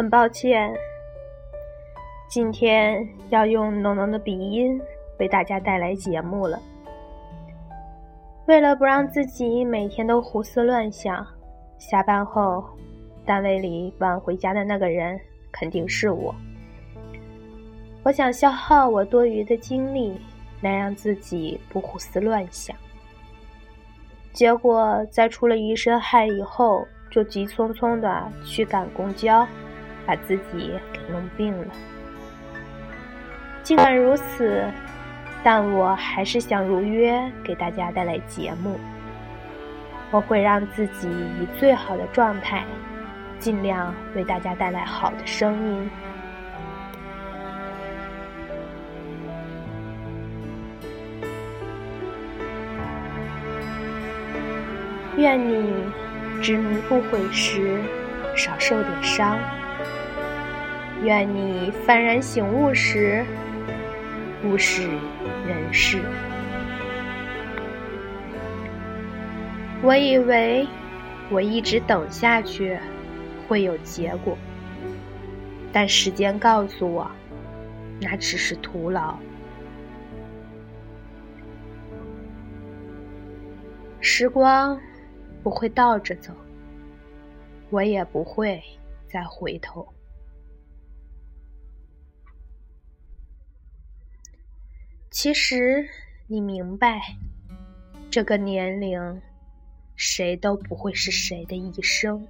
很抱歉，今天要用浓浓的鼻音为大家带来节目了。为了不让自己每天都胡思乱想，下班后单位里晚回家的那个人肯定是我。我想消耗我多余的精力来让自己不胡思乱想，结果在出了一身汗以后，就急匆匆的去赶公交，把自己给弄病了。尽管如此。但我还是想如约给大家带来节目。我会让自己以最好的状态，尽量为大家带来好的声音。愿你执迷不悔时少受点伤。愿你幡然醒悟时。物是人是，我以为我一直等下去会有结果，但时间告诉我，那只是徒劳。时光不会倒着走，我也不会再回头。其实，你明白，这个年龄，谁都不会是谁的一生。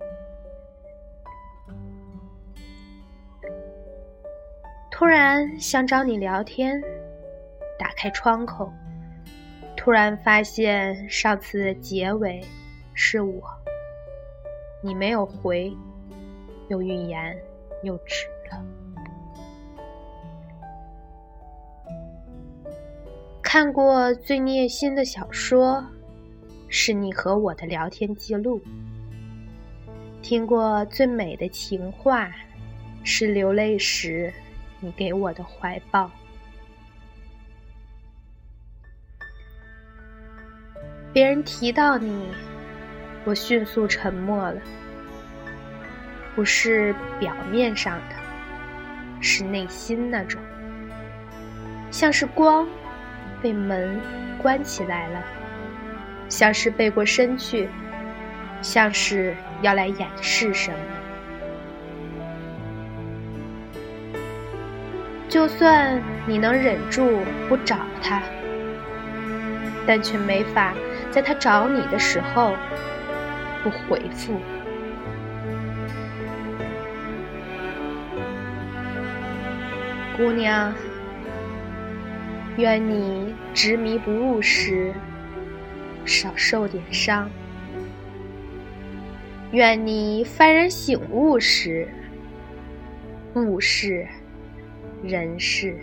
突然想找你聊天，打开窗口，突然发现上次的结尾是我，你没有回，又欲言又止了。看过最虐心的小说，是你和我的聊天记录；听过最美的情话，是流泪时你给我的怀抱。别人提到你，我迅速沉默了，不是表面上的，是内心那种，像是光。被门关起来了，像是背过身去，像是要来掩饰什么。就算你能忍住不找他，但却没法在他找你的时候不回复。姑娘。愿你执迷不悟时少受点伤，愿你幡然醒悟时物是人是。